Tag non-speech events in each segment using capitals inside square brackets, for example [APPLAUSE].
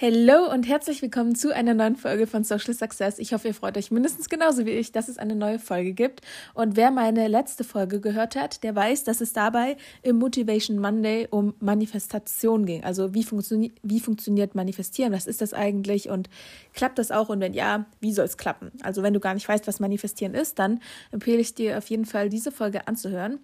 Hallo und herzlich willkommen zu einer neuen Folge von Social Success. Ich hoffe, ihr freut euch mindestens genauso wie ich, dass es eine neue Folge gibt. Und wer meine letzte Folge gehört hat, der weiß, dass es dabei im Motivation Monday um Manifestation ging. Also wie, funktio wie funktioniert Manifestieren? Was ist das eigentlich? Und klappt das auch? Und wenn ja, wie soll es klappen? Also wenn du gar nicht weißt, was Manifestieren ist, dann empfehle ich dir auf jeden Fall diese Folge anzuhören.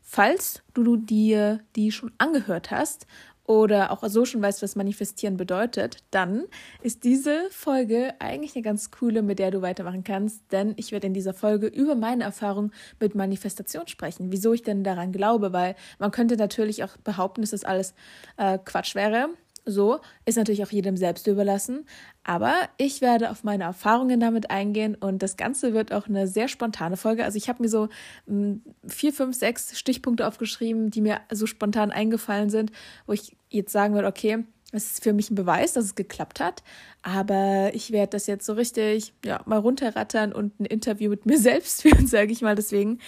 Falls du dir die schon angehört hast oder auch so schon weißt, was manifestieren bedeutet, dann ist diese Folge eigentlich eine ganz coole, mit der du weitermachen kannst, denn ich werde in dieser Folge über meine Erfahrung mit Manifestation sprechen. Wieso ich denn daran glaube, weil man könnte natürlich auch behaupten, dass das alles äh, Quatsch wäre. So ist natürlich auch jedem selbst überlassen. Aber ich werde auf meine Erfahrungen damit eingehen und das Ganze wird auch eine sehr spontane Folge. Also ich habe mir so hm, vier, fünf, sechs Stichpunkte aufgeschrieben, die mir so spontan eingefallen sind, wo ich jetzt sagen würde, okay, es ist für mich ein Beweis, dass es geklappt hat. Aber ich werde das jetzt so richtig ja, mal runterrattern und ein Interview mit mir [LAUGHS] selbst führen, sage ich mal. Deswegen,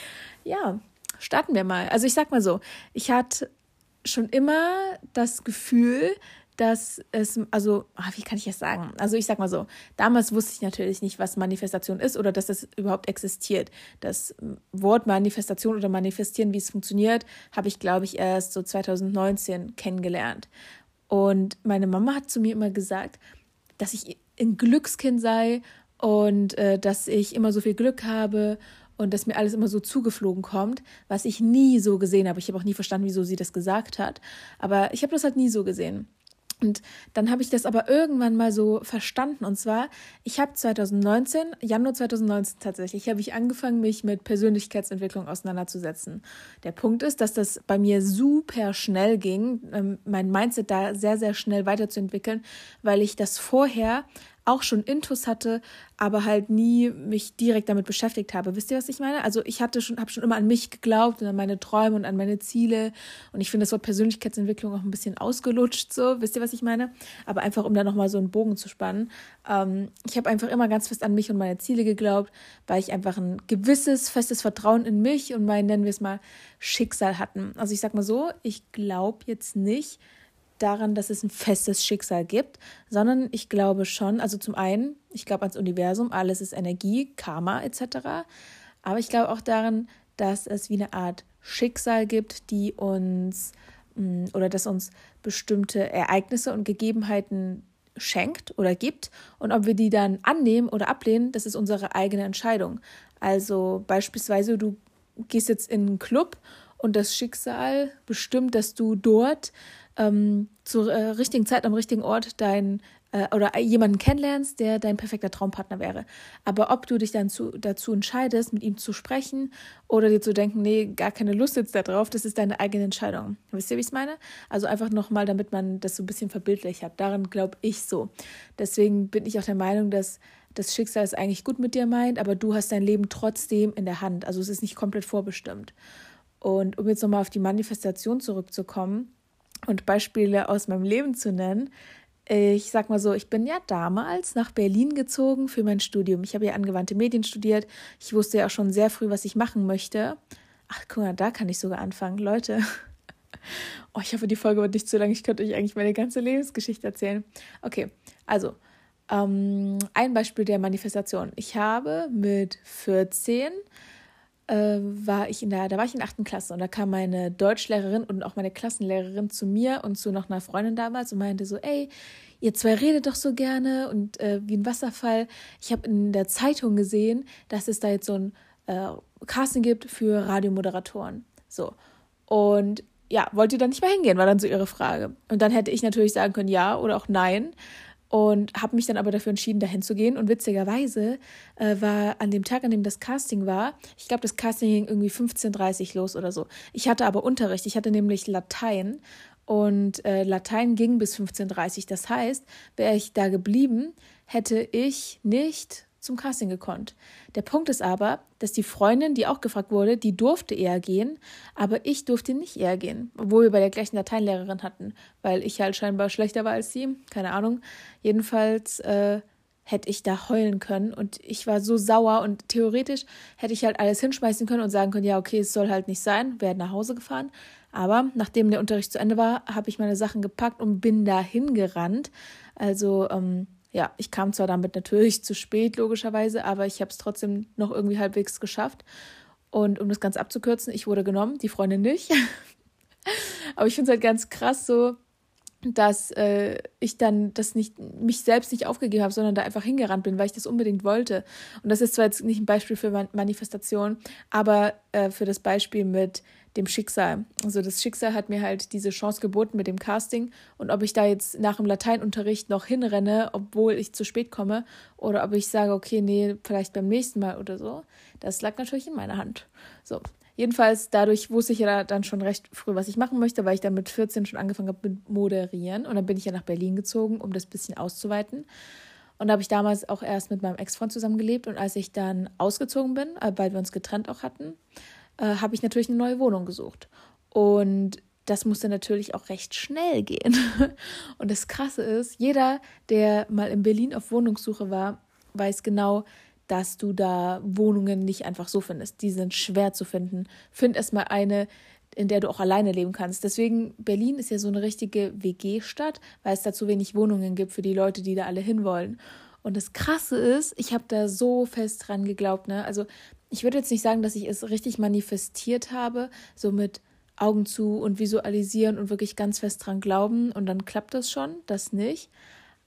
ja, starten wir mal. Also ich sag mal so, ich hatte schon immer das Gefühl, dass es, also, ach, wie kann ich das sagen? Also ich sag mal so, damals wusste ich natürlich nicht, was Manifestation ist oder dass das überhaupt existiert. Das Wort Manifestation oder Manifestieren, wie es funktioniert, habe ich, glaube ich, erst so 2019 kennengelernt. Und meine Mama hat zu mir immer gesagt, dass ich ein Glückskind sei und äh, dass ich immer so viel Glück habe und dass mir alles immer so zugeflogen kommt, was ich nie so gesehen habe. Ich habe auch nie verstanden, wieso sie das gesagt hat, aber ich habe das halt nie so gesehen. Und dann habe ich das aber irgendwann mal so verstanden. Und zwar, ich habe 2019, Januar 2019 tatsächlich, habe ich angefangen, mich mit Persönlichkeitsentwicklung auseinanderzusetzen. Der Punkt ist, dass das bei mir super schnell ging, ähm, mein Mindset da sehr, sehr schnell weiterzuentwickeln, weil ich das vorher auch schon Intus hatte, aber halt nie mich direkt damit beschäftigt habe. Wisst ihr, was ich meine? Also ich hatte schon, habe schon immer an mich geglaubt und an meine Träume und an meine Ziele. Und ich finde das Wort Persönlichkeitsentwicklung auch ein bisschen ausgelutscht, so, wisst ihr, was ich meine? Aber einfach, um da nochmal so einen Bogen zu spannen. Ähm, ich habe einfach immer ganz fest an mich und meine Ziele geglaubt, weil ich einfach ein gewisses, festes Vertrauen in mich und mein, nennen wir es mal, Schicksal hatten. Also ich sag mal so, ich glaube jetzt nicht, daran, dass es ein festes Schicksal gibt, sondern ich glaube schon, also zum einen, ich glaube ans Universum, alles ist Energie, Karma etc. Aber ich glaube auch daran, dass es wie eine Art Schicksal gibt, die uns mm, oder dass uns bestimmte Ereignisse und Gegebenheiten schenkt oder gibt und ob wir die dann annehmen oder ablehnen, das ist unsere eigene Entscheidung. Also beispielsweise du gehst jetzt in einen Club und das Schicksal bestimmt, dass du dort ähm, zur äh, richtigen Zeit am richtigen Ort dein äh, oder jemanden kennenlernst, der dein perfekter Traumpartner wäre. Aber ob du dich dann zu, dazu entscheidest, mit ihm zu sprechen oder dir zu denken, nee, gar keine Lust jetzt darauf, das ist deine eigene Entscheidung. Wisst ihr, wie ich es meine? Also einfach nochmal, damit man das so ein bisschen verbildlich hat. Daran glaube ich so. Deswegen bin ich auch der Meinung, dass das Schicksal es eigentlich gut mit dir meint, aber du hast dein Leben trotzdem in der Hand. Also es ist nicht komplett vorbestimmt. Und um jetzt nochmal auf die Manifestation zurückzukommen, und Beispiele aus meinem Leben zu nennen. Ich sag mal so, ich bin ja damals nach Berlin gezogen für mein Studium. Ich habe ja angewandte Medien studiert. Ich wusste ja auch schon sehr früh, was ich machen möchte. Ach, guck mal, da kann ich sogar anfangen. Leute. [LAUGHS] Oh, ich hoffe, die Folge wird nicht zu lang. Ich könnte euch eigentlich meine ganze Lebensgeschichte erzählen. Okay, also ähm, ein Beispiel der Manifestation. Ich habe mit 14 äh, war ich in der, da war ich in der achten Klasse und da kam meine Deutschlehrerin und auch meine Klassenlehrerin zu mir und zu noch einer Freundin damals und meinte so, ey, ihr zwei redet doch so gerne und äh, wie ein Wasserfall. Ich habe in der Zeitung gesehen, dass es da jetzt so ein äh, Casting gibt für Radiomoderatoren. So. Und ja, wollt ihr da nicht mehr hingehen, war dann so ihre Frage. Und dann hätte ich natürlich sagen können, ja oder auch nein und habe mich dann aber dafür entschieden, dahin zu gehen. Und witzigerweise äh, war an dem Tag, an dem das Casting war, ich glaube, das Casting ging irgendwie 15.30 los oder so. Ich hatte aber Unterricht, ich hatte nämlich Latein und äh, Latein ging bis 15.30 Das heißt, wäre ich da geblieben, hätte ich nicht zum Casting gekonnt. Der Punkt ist aber, dass die Freundin, die auch gefragt wurde, die durfte eher gehen, aber ich durfte nicht eher gehen, obwohl wir bei der gleichen Lateinlehrerin hatten, weil ich halt scheinbar schlechter war als sie, keine Ahnung. Jedenfalls äh, hätte ich da heulen können und ich war so sauer und theoretisch hätte ich halt alles hinschmeißen können und sagen können, ja, okay, es soll halt nicht sein, wäre nach Hause gefahren, Aber nachdem der Unterricht zu Ende war, habe ich meine Sachen gepackt und bin dahin gerannt. Also ähm, ja, ich kam zwar damit natürlich zu spät, logischerweise, aber ich habe es trotzdem noch irgendwie halbwegs geschafft. Und um das ganz abzukürzen, ich wurde genommen, die Freundin nicht. [LAUGHS] aber ich finde es halt ganz krass so, dass äh, ich dann das nicht mich selbst nicht aufgegeben habe, sondern da einfach hingerannt bin, weil ich das unbedingt wollte. Und das ist zwar jetzt nicht ein Beispiel für Manifestation, aber äh, für das Beispiel mit dem Schicksal. Also das Schicksal hat mir halt diese Chance geboten mit dem Casting und ob ich da jetzt nach dem Lateinunterricht noch hinrenne, obwohl ich zu spät komme, oder ob ich sage, okay, nee, vielleicht beim nächsten Mal oder so, das lag natürlich in meiner Hand. So, Jedenfalls, dadurch wusste ich ja dann schon recht früh, was ich machen möchte, weil ich dann mit 14 schon angefangen habe mit Moderieren. Und dann bin ich ja nach Berlin gezogen, um das bisschen auszuweiten. Und da habe ich damals auch erst mit meinem Ex-Freund zusammengelebt. Und als ich dann ausgezogen bin, äh, weil wir uns getrennt auch hatten, äh, habe ich natürlich eine neue Wohnung gesucht. Und das musste natürlich auch recht schnell gehen. [LAUGHS] Und das Krasse ist, jeder, der mal in Berlin auf Wohnungssuche war, weiß genau, dass du da Wohnungen nicht einfach so findest. Die sind schwer zu finden. Find erstmal eine, in der du auch alleine leben kannst. Deswegen, Berlin ist ja so eine richtige WG-Stadt, weil es da zu wenig Wohnungen gibt für die Leute, die da alle hinwollen. Und das Krasse ist, ich habe da so fest dran geglaubt. Ne? Also ich würde jetzt nicht sagen, dass ich es richtig manifestiert habe, so mit Augen zu und visualisieren und wirklich ganz fest dran glauben und dann klappt das schon, das nicht.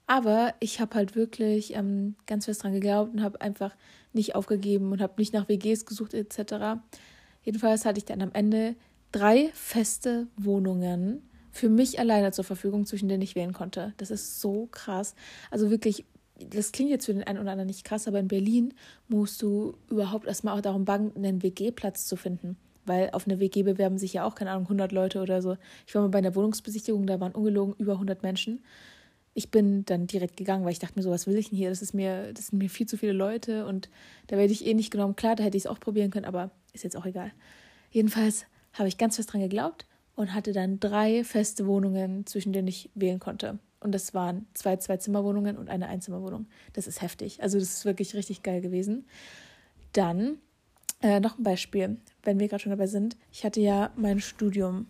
Aber ich habe halt wirklich ähm, ganz fest dran geglaubt und habe einfach nicht aufgegeben und habe nicht nach WGs gesucht etc. Jedenfalls hatte ich dann am Ende drei feste Wohnungen für mich alleine zur Verfügung, zwischen denen ich wählen konnte. Das ist so krass. Also wirklich, das klingt jetzt für den einen oder anderen nicht krass, aber in Berlin musst du überhaupt erstmal auch darum bangen, einen WG-Platz zu finden. Weil auf eine WG bewerben sich ja auch, keine Ahnung, 100 Leute oder so. Ich war mal bei einer Wohnungsbesichtigung, da waren ungelogen über 100 Menschen ich bin dann direkt gegangen, weil ich dachte mir so, was will ich denn hier? Das ist mir, das sind mir viel zu viele Leute und da werde ich eh nicht genommen. Klar, da hätte ich es auch probieren können, aber ist jetzt auch egal. Jedenfalls habe ich ganz fest dran geglaubt und hatte dann drei feste Wohnungen, zwischen denen ich wählen konnte. Und das waren zwei Zwei-Zimmer-Wohnungen und eine Einzimmerwohnung. Das ist heftig. Also das ist wirklich richtig geil gewesen. Dann äh, noch ein Beispiel, wenn wir gerade schon dabei sind. Ich hatte ja mein Studium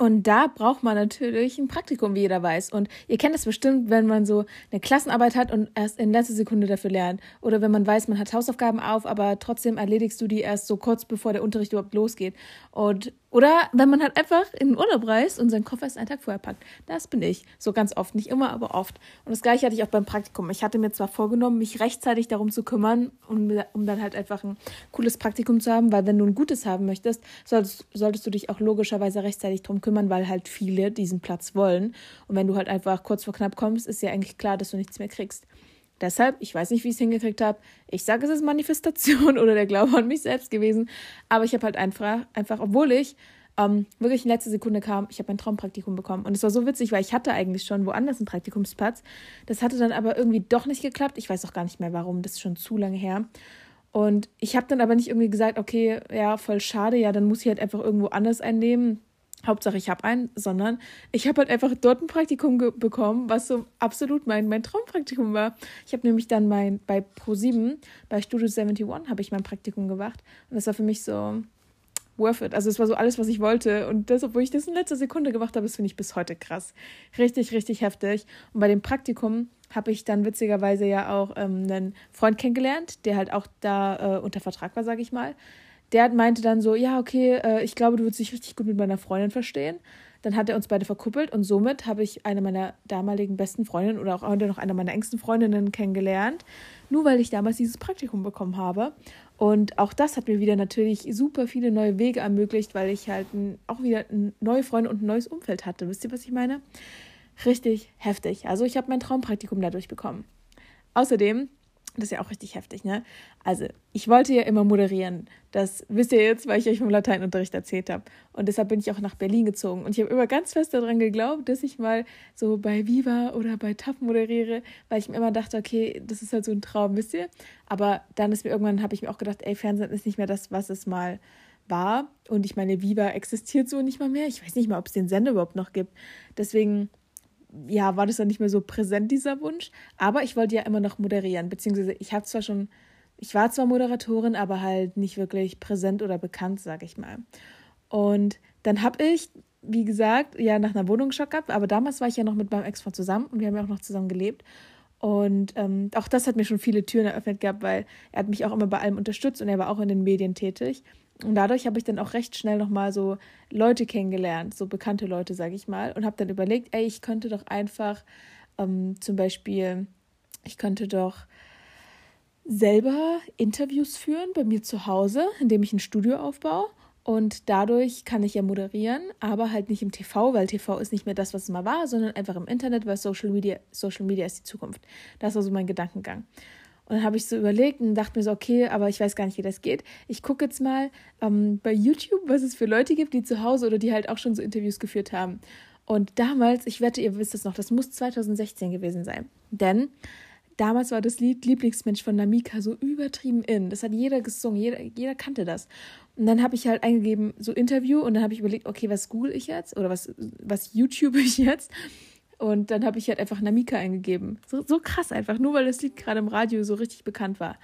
und da braucht man natürlich ein Praktikum, wie jeder weiß. Und ihr kennt es bestimmt, wenn man so eine Klassenarbeit hat und erst in letzter Sekunde dafür lernt. Oder wenn man weiß, man hat Hausaufgaben auf, aber trotzdem erledigst du die erst so kurz bevor der Unterricht überhaupt losgeht. Und oder wenn man halt einfach in den Urlaub reist und seinen Koffer erst einen Tag vorher packt. Das bin ich. So ganz oft. Nicht immer, aber oft. Und das gleiche hatte ich auch beim Praktikum. Ich hatte mir zwar vorgenommen, mich rechtzeitig darum zu kümmern, um, um dann halt einfach ein cooles Praktikum zu haben, weil wenn du ein gutes haben möchtest, solltest, solltest du dich auch logischerweise rechtzeitig darum kümmern, weil halt viele diesen Platz wollen. Und wenn du halt einfach kurz vor knapp kommst, ist ja eigentlich klar, dass du nichts mehr kriegst. Deshalb, ich weiß nicht, wie ich es hingekriegt habe. Ich sage, es ist Manifestation [LAUGHS] oder der Glaube an mich selbst gewesen. Aber ich habe halt einfach, einfach, obwohl ich ähm, wirklich in letzter Sekunde kam, ich habe mein Traumpraktikum bekommen. Und es war so witzig, weil ich hatte eigentlich schon woanders einen Praktikumsplatz. Das hatte dann aber irgendwie doch nicht geklappt. Ich weiß auch gar nicht mehr warum, das ist schon zu lange her. Und ich habe dann aber nicht irgendwie gesagt, okay, ja, voll schade, ja, dann muss ich halt einfach irgendwo anders einnehmen. Hauptsache ich habe einen, sondern ich habe halt einfach dort ein Praktikum bekommen, was so absolut mein, mein Traumpraktikum war. Ich habe nämlich dann mein, bei Pro7, bei Studio 71 habe ich mein Praktikum gemacht und das war für mich so worth it. Also es war so alles, was ich wollte und das, obwohl ich das in letzter Sekunde gemacht habe, das finde ich bis heute krass. Richtig, richtig heftig. Und bei dem Praktikum habe ich dann witzigerweise ja auch ähm, einen Freund kennengelernt, der halt auch da äh, unter Vertrag war, sage ich mal der meinte dann so, ja, okay, äh, ich glaube, du würdest dich richtig gut mit meiner Freundin verstehen. Dann hat er uns beide verkuppelt und somit habe ich eine meiner damaligen besten Freundinnen oder auch heute noch eine meiner engsten Freundinnen kennengelernt, nur weil ich damals dieses Praktikum bekommen habe. Und auch das hat mir wieder natürlich super viele neue Wege ermöglicht, weil ich halt auch wieder neue Freunde und ein neues Umfeld hatte. Wisst ihr, was ich meine? Richtig heftig. Also ich habe mein Traumpraktikum dadurch bekommen. Außerdem das ist ja auch richtig heftig, ne? Also, ich wollte ja immer moderieren. Das wisst ihr jetzt, weil ich euch vom Lateinunterricht erzählt habe. Und deshalb bin ich auch nach Berlin gezogen. Und ich habe immer ganz fest daran geglaubt, dass ich mal so bei Viva oder bei TAP moderiere, weil ich mir immer dachte, okay, das ist halt so ein Traum, wisst ihr? Aber dann ist mir irgendwann, habe ich mir auch gedacht, ey, Fernsehen ist nicht mehr das, was es mal war. Und ich meine, Viva existiert so nicht mal mehr. Ich weiß nicht mal, ob es den Sender überhaupt noch gibt. Deswegen ja, war das dann nicht mehr so präsent, dieser Wunsch. Aber ich wollte ja immer noch moderieren, beziehungsweise ich habe zwar schon, ich war zwar Moderatorin, aber halt nicht wirklich präsent oder bekannt, sag ich mal. Und dann habe ich, wie gesagt, ja nach einer Wohnung geschaut gehabt, aber damals war ich ja noch mit meinem Ex-Freund zusammen und wir haben ja auch noch zusammen gelebt. Und ähm, auch das hat mir schon viele Türen eröffnet gehabt, weil er hat mich auch immer bei allem unterstützt und er war auch in den Medien tätig. Und dadurch habe ich dann auch recht schnell nochmal so Leute kennengelernt, so bekannte Leute, sage ich mal, und habe dann überlegt, ey, ich könnte doch einfach ähm, zum Beispiel, ich könnte doch selber Interviews führen bei mir zu Hause, indem ich ein Studio aufbaue. Und dadurch kann ich ja moderieren, aber halt nicht im TV, weil TV ist nicht mehr das, was es mal war, sondern einfach im Internet, weil Social Media, Social Media ist die Zukunft. Das war so mein Gedankengang. Und dann habe ich so überlegt und dachte mir so, okay, aber ich weiß gar nicht, wie das geht. Ich gucke jetzt mal ähm, bei YouTube, was es für Leute gibt, die zu Hause oder die halt auch schon so Interviews geführt haben. Und damals, ich wette, ihr wisst es noch, das muss 2016 gewesen sein. Denn damals war das Lied Lieblingsmensch von Namika so übertrieben in. Das hat jeder gesungen, jeder, jeder kannte das. Und dann habe ich halt eingegeben, so Interview, und dann habe ich überlegt, okay, was google ich jetzt? Oder was, was YouTube ich jetzt? Und dann habe ich halt einfach Namika eingegeben. So, so krass einfach, nur weil das Lied gerade im Radio so richtig bekannt war.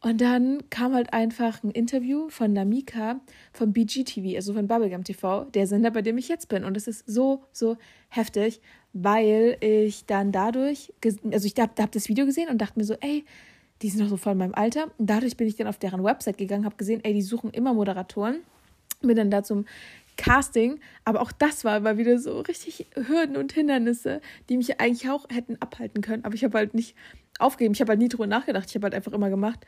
Und dann kam halt einfach ein Interview von Namika von BGTV, also von Bubblegum TV, der Sender, bei dem ich jetzt bin. Und es ist so, so heftig, weil ich dann dadurch, also ich habe hab das Video gesehen und dachte mir so, ey, die sind doch so voll in meinem Alter. Und dadurch bin ich dann auf deren Website gegangen, habe gesehen, ey, die suchen immer Moderatoren. Bin dann da zum Casting, aber auch das war mal wieder so richtig Hürden und Hindernisse, die mich eigentlich auch hätten abhalten können. Aber ich habe halt nicht aufgegeben. Ich habe halt nie drüber nachgedacht. Ich habe halt einfach immer gemacht.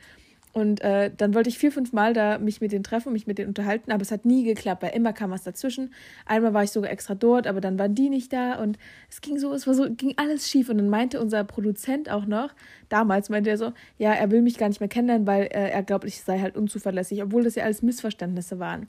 Und äh, dann wollte ich vier, fünf Mal da mich mit denen treffen, mich mit denen unterhalten, aber es hat nie geklappt, weil immer kam was dazwischen. Einmal war ich sogar extra dort, aber dann waren die nicht da und es ging so, es war so, ging alles schief. Und dann meinte unser Produzent auch noch, damals meinte er so, ja, er will mich gar nicht mehr kennenlernen, weil äh, er glaubt, ich sei halt unzuverlässig, obwohl das ja alles Missverständnisse waren.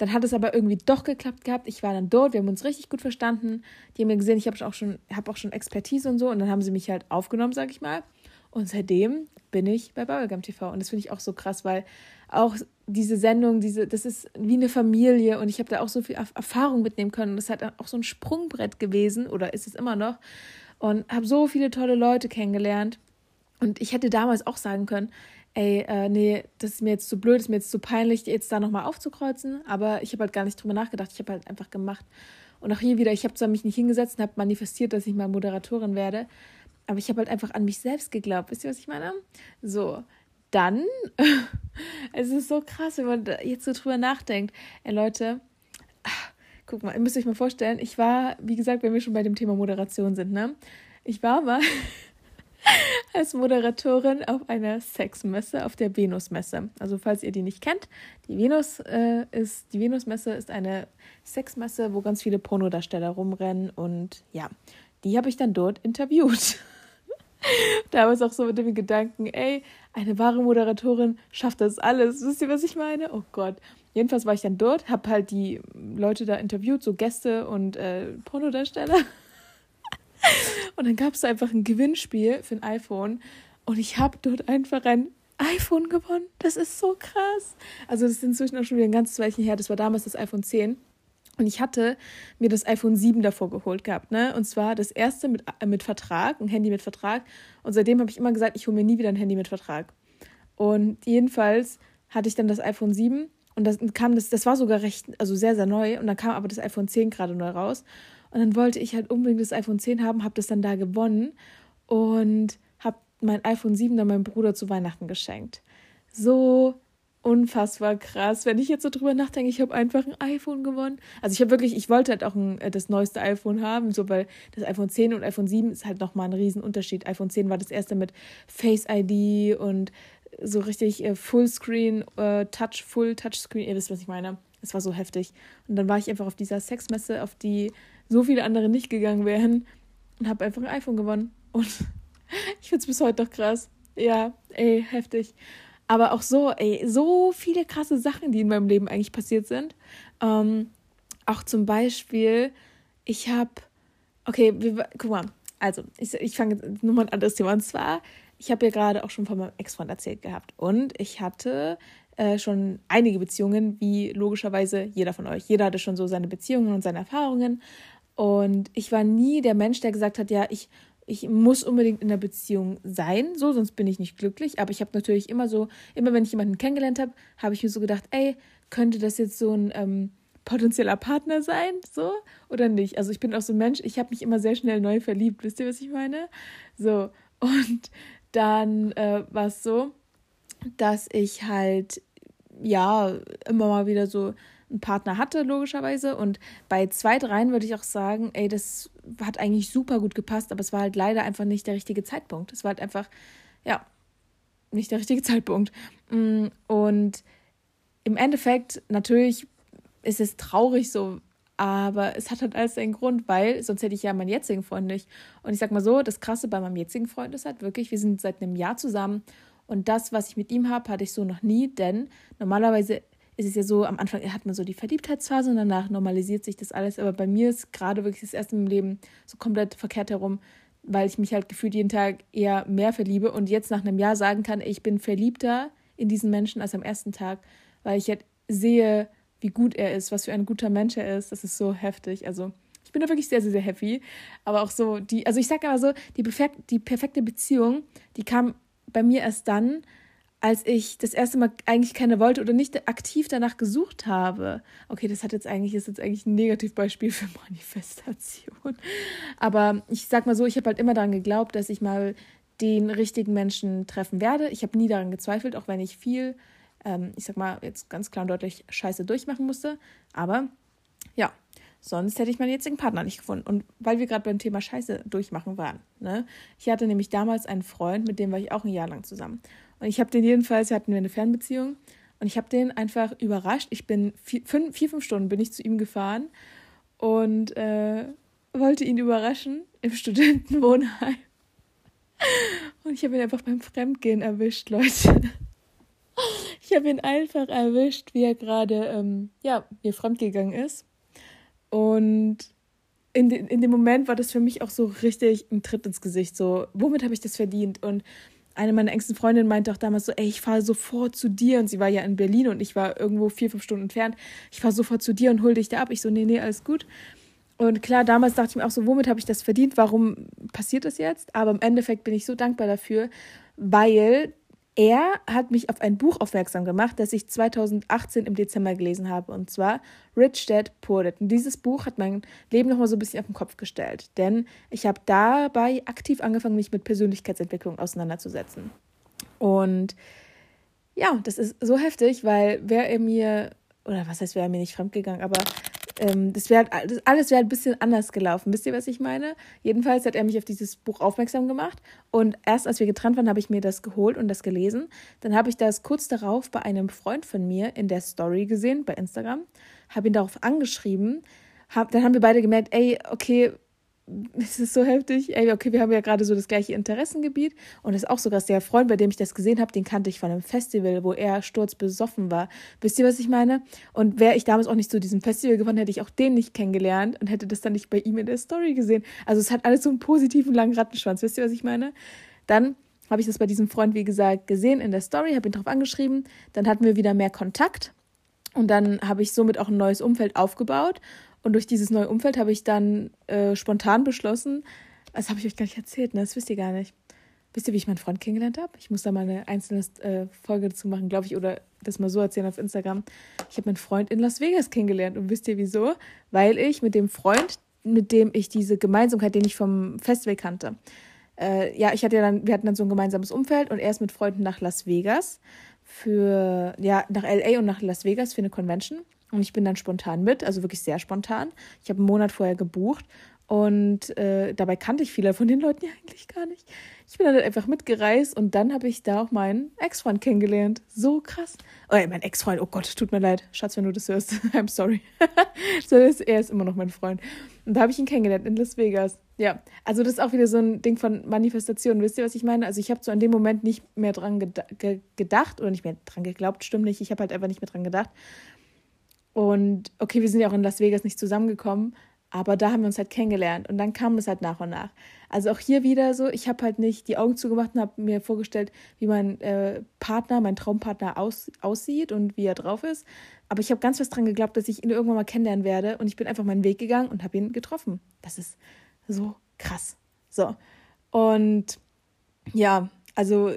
Dann hat es aber irgendwie doch geklappt gehabt. Ich war dann dort, wir haben uns richtig gut verstanden. Die haben mir gesehen, ich habe auch schon, habe auch schon Expertise und so. Und dann haben sie mich halt aufgenommen, sag ich mal. Und seitdem bin ich bei Bubblegum TV. Und das finde ich auch so krass, weil auch diese Sendung, diese, das ist wie eine Familie und ich habe da auch so viel Erfahrung mitnehmen können. Und das hat auch so ein Sprungbrett gewesen oder ist es immer noch. Und habe so viele tolle Leute kennengelernt. Und ich hätte damals auch sagen können, ey, äh, nee, das ist mir jetzt zu blöd, ist mir jetzt zu peinlich, jetzt da nochmal aufzukreuzen. Aber ich habe halt gar nicht drüber nachgedacht. Ich habe halt einfach gemacht. Und auch hier wieder, ich habe zwar mich nicht hingesetzt und habe manifestiert, dass ich mal Moderatorin werde, aber ich habe halt einfach an mich selbst geglaubt. Wisst ihr, was ich meine? So, dann, [LAUGHS] es ist so krass, wenn man jetzt so drüber nachdenkt. Ey, Leute, ach, guck mal, ihr müsst euch mal vorstellen, ich war, wie gesagt, wenn wir schon bei dem Thema Moderation sind, ne? Ich war mal [LAUGHS] als Moderatorin auf einer Sexmesse, auf der Venusmesse. Also falls ihr die nicht kennt, die Venus äh, ist die Venusmesse ist eine Sexmesse, wo ganz viele Pornodarsteller rumrennen und ja, die habe ich dann dort interviewt. [LAUGHS] da war es auch so mit dem Gedanken, ey, eine wahre Moderatorin schafft das alles. Wisst ihr, was ich meine? Oh Gott. Jedenfalls war ich dann dort, habe halt die Leute da interviewt, so Gäste und äh, Pornodarsteller. [LAUGHS] Und dann gab es einfach ein Gewinnspiel für ein iPhone und ich habe dort einfach ein iPhone gewonnen. Das ist so krass. Also das ist inzwischen auch schon wieder ein ganzes Weilchen her. Das war damals das iPhone 10. Und ich hatte mir das iPhone 7 davor geholt gehabt, ne? Und zwar das erste mit, äh, mit Vertrag, ein Handy mit Vertrag. Und seitdem habe ich immer gesagt, ich hole mir nie wieder ein Handy mit Vertrag. Und jedenfalls hatte ich dann das iPhone 7 und das kam das, das war sogar recht, also sehr, sehr neu. Und dann kam aber das iPhone 10 gerade neu raus. Und dann wollte ich halt unbedingt das iPhone 10 haben, habe das dann da gewonnen und habe mein iPhone 7 dann meinem Bruder zu Weihnachten geschenkt. So unfassbar krass. Wenn ich jetzt so drüber nachdenke, ich habe einfach ein iPhone gewonnen. Also ich habe wirklich, ich wollte halt auch ein, äh, das neueste iPhone haben, so weil das iPhone 10 und iPhone 7 ist halt nochmal ein Riesenunterschied. iPhone 10 war das erste mit Face ID und so richtig äh, Fullscreen, äh, Touch, Full Touchscreen, ihr wisst, was ich meine. Es war so heftig. Und dann war ich einfach auf dieser Sexmesse, auf die so viele andere nicht gegangen wären und habe einfach ein iPhone gewonnen. Und [LAUGHS] ich finde es bis heute noch krass. Ja, ey, heftig. Aber auch so, ey, so viele krasse Sachen, die in meinem Leben eigentlich passiert sind. Ähm, auch zum Beispiel, ich habe, okay, wir, guck mal, also ich, ich fange jetzt nur mal ein anderes Thema. Und zwar, ich habe ja gerade auch schon von meinem Ex-Freund erzählt gehabt. Und ich hatte äh, schon einige Beziehungen, wie logischerweise jeder von euch. Jeder hatte schon so seine Beziehungen und seine Erfahrungen. Und ich war nie der Mensch, der gesagt hat, ja, ich, ich muss unbedingt in einer Beziehung sein, so, sonst bin ich nicht glücklich. Aber ich habe natürlich immer so, immer wenn ich jemanden kennengelernt habe, habe ich mir so gedacht, ey, könnte das jetzt so ein ähm, potenzieller Partner sein, so oder nicht? Also ich bin auch so ein Mensch, ich habe mich immer sehr schnell neu verliebt, wisst ihr, was ich meine? So, und dann äh, war es so, dass ich halt, ja, immer mal wieder so einen Partner hatte, logischerweise. Und bei zwei, dreien würde ich auch sagen, ey, das hat eigentlich super gut gepasst, aber es war halt leider einfach nicht der richtige Zeitpunkt. Es war halt einfach, ja, nicht der richtige [LAUGHS] Zeitpunkt. Mm, und im Endeffekt, natürlich ist es traurig so, aber es hat halt alles seinen Grund, weil sonst hätte ich ja meinen jetzigen Freund nicht. Und ich sag mal so, das Krasse bei meinem jetzigen Freund ist halt wirklich, wir sind seit einem Jahr zusammen und das, was ich mit ihm habe, hatte ich so noch nie, denn normalerweise ist es ja so, am Anfang hat man so die Verliebtheitsphase und danach normalisiert sich das alles. Aber bei mir ist gerade wirklich das erste im Leben so komplett verkehrt herum, weil ich mich halt gefühlt jeden Tag eher mehr verliebe und jetzt nach einem Jahr sagen kann, ich bin verliebter in diesen Menschen als am ersten Tag, weil ich halt sehe, wie gut er ist, was für ein guter Mensch er ist. Das ist so heftig. Also ich bin da wirklich sehr, sehr, sehr happy. Aber auch so, die, also ich sage aber so, die, perfekt, die perfekte Beziehung, die kam bei mir erst dann, als ich das erste Mal eigentlich keine wollte oder nicht aktiv danach gesucht habe. Okay, das hat jetzt eigentlich, ist jetzt eigentlich ein Negativbeispiel für [LAUGHS] Manifestation. Aber ich sag mal so, ich habe halt immer daran geglaubt, dass ich mal den richtigen Menschen treffen werde. Ich habe nie daran gezweifelt, auch wenn ich viel ähm, ich sag mal, jetzt ganz klar und deutlich Scheiße durchmachen musste. Aber ja, sonst hätte ich meinen jetzigen Partner nicht gefunden. Und weil wir gerade beim Thema Scheiße durchmachen waren, ne? Ich hatte nämlich damals einen Freund, mit dem war ich auch ein Jahr lang zusammen. Und ich habe den jedenfalls, wir hatten wir eine Fernbeziehung und ich habe den einfach überrascht. Ich bin vier, fünf, vier, fünf Stunden bin ich zu ihm gefahren und äh, wollte ihn überraschen im [LAUGHS] Studentenwohnheim. Und ich habe ihn einfach beim Fremdgehen erwischt, Leute. [LAUGHS] Ich habe ihn einfach erwischt, wie er gerade, ähm, ja, mir fremdgegangen ist. Und in, de, in dem Moment war das für mich auch so richtig ein Tritt ins Gesicht. So, womit habe ich das verdient? Und eine meiner engsten Freundinnen meinte auch damals so, ey, ich fahre sofort zu dir. Und sie war ja in Berlin und ich war irgendwo vier, fünf Stunden entfernt. Ich fahre sofort zu dir und hol dich da ab. Ich so, nee, nee, alles gut. Und klar, damals dachte ich mir auch so, womit habe ich das verdient? Warum passiert das jetzt? Aber im Endeffekt bin ich so dankbar dafür, weil er hat mich auf ein Buch aufmerksam gemacht, das ich 2018 im Dezember gelesen habe, und zwar Rich Dad Poor Dad. Und dieses Buch hat mein Leben nochmal so ein bisschen auf den Kopf gestellt, denn ich habe dabei aktiv angefangen, mich mit Persönlichkeitsentwicklung auseinanderzusetzen. Und ja, das ist so heftig, weil wer mir, oder was heißt, wäre mir nicht fremdgegangen, aber ähm, das wäre halt, alles wäre ein bisschen anders gelaufen. Wisst ihr, was ich meine? Jedenfalls hat er mich auf dieses Buch aufmerksam gemacht. Und erst als wir getrennt waren, habe ich mir das geholt und das gelesen. Dann habe ich das kurz darauf bei einem Freund von mir in der Story gesehen, bei Instagram. Habe ihn darauf angeschrieben. Hab, dann haben wir beide gemerkt, ey, okay, es ist so heftig. Ey, okay, wir haben ja gerade so das gleiche Interessengebiet. Und das ist auch sogar der Freund, bei dem ich das gesehen habe, den kannte ich von einem Festival, wo er sturzbesoffen war. Wisst ihr, was ich meine? Und wäre ich damals auch nicht zu diesem Festival gefahren, hätte ich auch den nicht kennengelernt und hätte das dann nicht bei ihm in der Story gesehen. Also es hat alles so einen positiven langen Rattenschwanz. Wisst ihr, was ich meine? Dann habe ich das bei diesem Freund, wie gesagt, gesehen in der Story, habe ihn darauf angeschrieben. Dann hatten wir wieder mehr Kontakt. Und dann habe ich somit auch ein neues Umfeld aufgebaut. Und durch dieses neue Umfeld habe ich dann äh, spontan beschlossen, das habe ich euch gar nicht erzählt, ne? das wisst ihr gar nicht. Wisst ihr, wie ich meinen Freund kennengelernt habe? Ich muss da mal eine einzelne äh, Folge dazu machen, glaube ich, oder das mal so erzählen auf Instagram. Ich habe meinen Freund in Las Vegas kennengelernt. Und wisst ihr wieso? Weil ich mit dem Freund, mit dem ich diese Gemeinsamkeit, den ich vom Festival kannte, äh, ja, ich hatte ja dann, wir hatten dann so ein gemeinsames Umfeld und er ist mit Freunden nach Las Vegas für, ja, nach LA und nach Las Vegas für eine Convention. Und ich bin dann spontan mit, also wirklich sehr spontan. Ich habe einen Monat vorher gebucht und äh, dabei kannte ich viele von den Leuten ja eigentlich gar nicht. Ich bin dann halt einfach mitgereist und dann habe ich da auch meinen Ex-Freund kennengelernt. So krass. Oh, mein Ex-Freund, oh Gott, tut mir leid. Schatz, wenn du das hörst. [LAUGHS] I'm sorry. [LAUGHS] er ist immer noch mein Freund. Und da habe ich ihn kennengelernt in Las Vegas. Ja, also das ist auch wieder so ein Ding von Manifestation. Wisst ihr, was ich meine? Also ich habe so an dem Moment nicht mehr dran geda ge gedacht oder nicht mehr dran geglaubt, stimmt nicht. Ich habe halt einfach nicht mehr dran gedacht. Und okay, wir sind ja auch in Las Vegas nicht zusammengekommen, aber da haben wir uns halt kennengelernt und dann kam es halt nach und nach. Also auch hier wieder so, ich habe halt nicht die Augen zugemacht und habe mir vorgestellt, wie mein äh, Partner, mein Traumpartner aus, aussieht und wie er drauf ist. Aber ich habe ganz fest dran geglaubt, dass ich ihn irgendwann mal kennenlernen werde und ich bin einfach meinen Weg gegangen und habe ihn getroffen. Das ist so krass. So. Und ja, also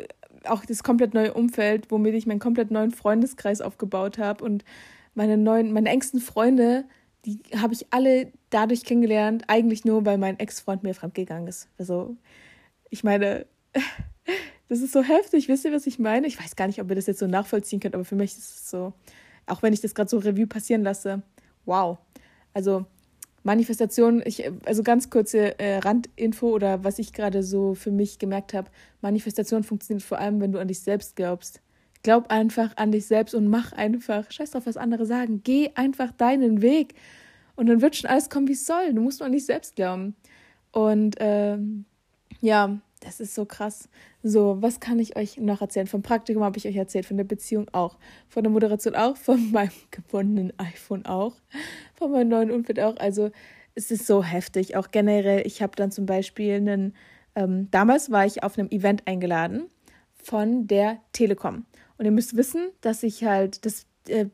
auch das komplett neue Umfeld, womit ich meinen komplett neuen Freundeskreis aufgebaut habe und meine neuen, meine engsten Freunde, die habe ich alle dadurch kennengelernt, eigentlich nur, weil mein Ex-Freund mir fremdgegangen ist. Also, ich meine, [LAUGHS] das ist so heftig, wisst ihr, was ich meine? Ich weiß gar nicht, ob ihr das jetzt so nachvollziehen könnt, aber für mich ist es so, auch wenn ich das gerade so Revue passieren lasse, wow. Also, Manifestation, ich, also ganz kurze äh, Randinfo oder was ich gerade so für mich gemerkt habe, Manifestation funktioniert vor allem, wenn du an dich selbst glaubst. Glaub einfach an dich selbst und mach einfach. Scheiß drauf, was andere sagen. Geh einfach deinen Weg. Und dann wird schon alles kommen, wie es soll. Du musst nur an dich selbst glauben. Und ähm, ja, das ist so krass. So, was kann ich euch noch erzählen? Vom Praktikum habe ich euch erzählt, von der Beziehung auch, von der Moderation auch, von [LAUGHS] meinem gewonnenen iPhone auch, von meinem neuen Umfeld auch. Also es ist so heftig. Auch generell, ich habe dann zum Beispiel einen, ähm, damals war ich auf einem Event eingeladen von der Telekom. Und ihr müsst wissen, dass ich halt, das äh,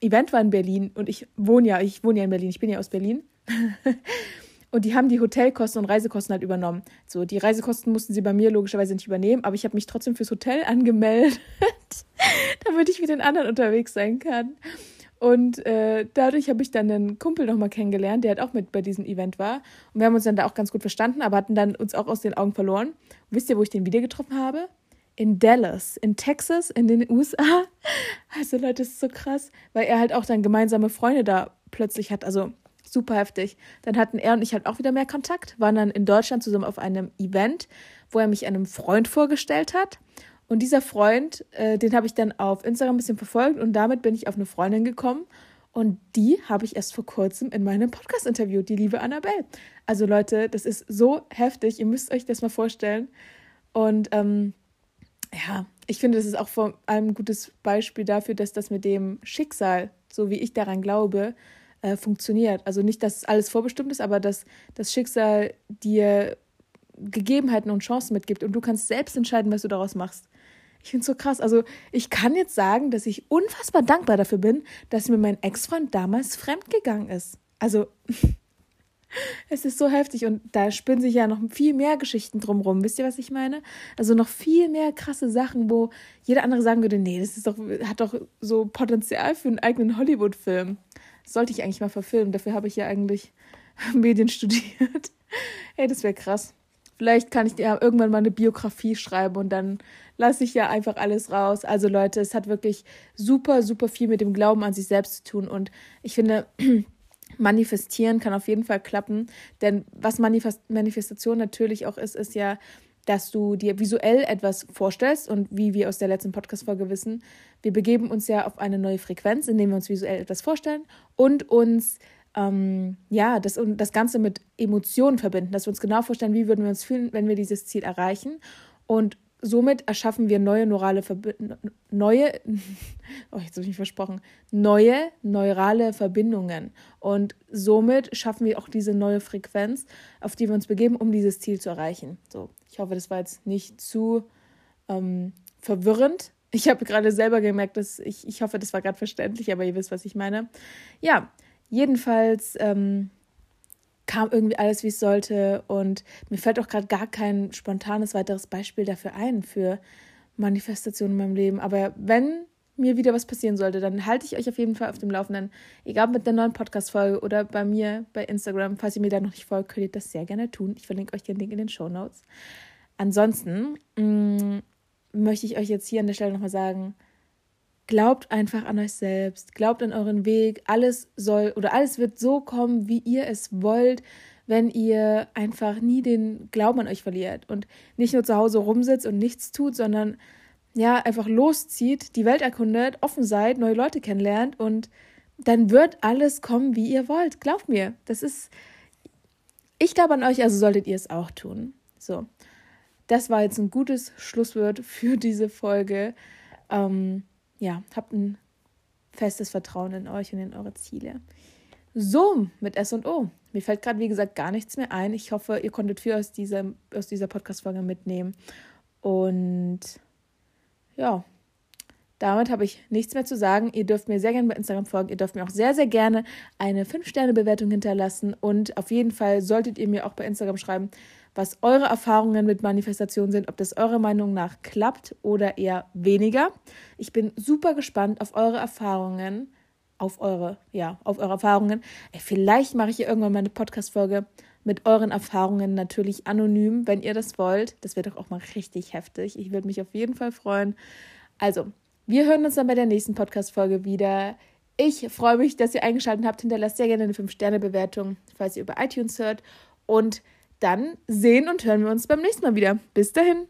Event war in Berlin und ich wohne ja, ich wohne ja in Berlin, ich bin ja aus Berlin. [LAUGHS] und die haben die Hotelkosten und Reisekosten halt übernommen. So, die Reisekosten mussten sie bei mir logischerweise nicht übernehmen, aber ich habe mich trotzdem fürs Hotel angemeldet, [LAUGHS] damit ich mit den anderen unterwegs sein kann. Und äh, dadurch habe ich dann einen Kumpel nochmal kennengelernt, der halt auch mit bei diesem Event war. Und wir haben uns dann da auch ganz gut verstanden, aber hatten dann uns auch aus den Augen verloren. Und wisst ihr, wo ich den wieder getroffen habe? In Dallas, in Texas, in den USA. [LAUGHS] Also Leute, das ist so krass, weil er halt auch dann gemeinsame Freunde da plötzlich hat. Also super heftig. Dann hatten er und ich halt auch wieder mehr Kontakt, waren dann in Deutschland zusammen auf einem Event, wo er mich einem Freund vorgestellt hat. Und dieser Freund, äh, den habe ich dann auf Instagram ein bisschen verfolgt und damit bin ich auf eine Freundin gekommen. Und die habe ich erst vor kurzem in meinem Podcast interviewt, die liebe Annabelle. Also Leute, das ist so heftig, ihr müsst euch das mal vorstellen. Und ähm, ja, ich finde, das ist auch vor allem ein gutes Beispiel dafür, dass das mit dem Schicksal, so wie ich daran glaube, äh, funktioniert. Also nicht, dass alles vorbestimmt ist, aber dass das Schicksal dir Gegebenheiten und Chancen mitgibt und du kannst selbst entscheiden, was du daraus machst. Ich finde es so krass. Also ich kann jetzt sagen, dass ich unfassbar dankbar dafür bin, dass mir mein Ex-Freund damals fremdgegangen ist. Also [LAUGHS] [LAUGHS] Es ist so heftig und da spinnen sich ja noch viel mehr Geschichten drumrum. Wisst ihr, was ich meine? Also noch viel mehr krasse Sachen, wo jeder andere sagen würde, nee, das ist doch, hat doch so Potenzial für einen eigenen Hollywood-Film. Sollte ich eigentlich mal verfilmen. Dafür habe ich ja eigentlich [LAUGHS] Medien studiert. [LAUGHS] Hey, das wäre krass. Vielleicht kann ich ja irgendwann mal eine Biografie schreiben und dann lasse ich ja einfach alles raus. Also Leute, es hat wirklich super, super viel mit dem Glauben an sich selbst zu tun. Und ich finde, [CLEARS THROAT] manifestieren kann auf jeden Fall klappen. Denn was Manifest Manifestation natürlich auch ist, ist ja, dass du dir visuell etwas vorstellst und wie wir aus der letzten Podcast-Folge wissen, wir begeben uns ja auf eine neue Frequenz, indem wir uns visuell etwas vorstellen und uns ähm, ja, das, das Ganze mit Emotionen verbinden, dass wir uns genau vorstellen, wie würden wir uns fühlen, wenn wir dieses Ziel erreichen. Und somit erschaffen wir neue neurale Verbi neue [LAUGHS] oh, jetzt habe ich mich versprochen, neue neurale Verbindungen und somit schaffen wir auch diese neue Frequenz, auf die wir uns begeben, um dieses Ziel zu erreichen. So, ich hoffe, das war jetzt nicht zu ähm, verwirrend. Ich habe gerade selber gemerkt, dass ich, ich hoffe, das war gerade verständlich, aber ihr wisst, was ich meine. Ja, jedenfalls ähm, kam irgendwie alles, wie es sollte. Und mir fällt auch gerade gar kein spontanes weiteres Beispiel dafür ein, für Manifestationen in meinem Leben. Aber wenn mir wieder was passieren sollte, dann halte ich euch auf jeden Fall auf dem Laufenden. Egal mit der neuen Podcast-Folge oder bei mir bei Instagram. Falls ihr mir da noch nicht folgt, könnt ihr das sehr gerne tun. Ich verlinke euch den Link in den Show Notes. Ansonsten mh, mm, möchte ich euch jetzt hier an der Stelle nochmal sagen, Glaubt einfach an euch selbst, glaubt an euren Weg. Alles soll oder alles wird so kommen, wie ihr es wollt, wenn ihr einfach nie den Glauben an euch verliert und nicht nur zu Hause rumsitzt und nichts tut, sondern ja, einfach loszieht, die Welt erkundet, offen seid, neue Leute kennenlernt und dann wird alles kommen, wie ihr wollt. Glaubt mir, das ist ich glaube an euch, also solltet ihr es auch tun. So. Das war jetzt ein gutes Schlusswort für diese Folge. Ähm, ja, habt ein festes Vertrauen in euch und in eure Ziele. So, mit S und O. Mir fällt gerade, wie gesagt, gar nichts mehr ein. Ich hoffe, ihr konntet viel aus dieser, aus dieser Podcast-Folge mitnehmen. Und ja, damit habe ich nichts mehr zu sagen. Ihr dürft mir sehr gerne bei Instagram folgen. Ihr dürft mir auch sehr, sehr gerne eine 5-Sterne-Bewertung hinterlassen. Und auf jeden Fall solltet ihr mir auch bei Instagram schreiben, was eure Erfahrungen mit Manifestation sind, ob das eurer Meinung nach klappt oder eher weniger. Ich bin super gespannt auf eure Erfahrungen auf eure, ja, auf eure Erfahrungen. Vielleicht mache ich hier irgendwann mal eine Podcast-Folge mit euren Erfahrungen natürlich anonym, wenn ihr das wollt. Das wäre doch auch mal richtig heftig. Ich würde mich auf jeden Fall freuen. Also, wir hören uns dann bei der nächsten Podcast-Folge wieder. Ich freue mich, dass ihr eingeschaltet habt. Hinterlasst sehr gerne eine 5-Sterne-Bewertung, falls ihr über iTunes hört. Und dann sehen und hören wir uns beim nächsten Mal wieder. Bis dahin.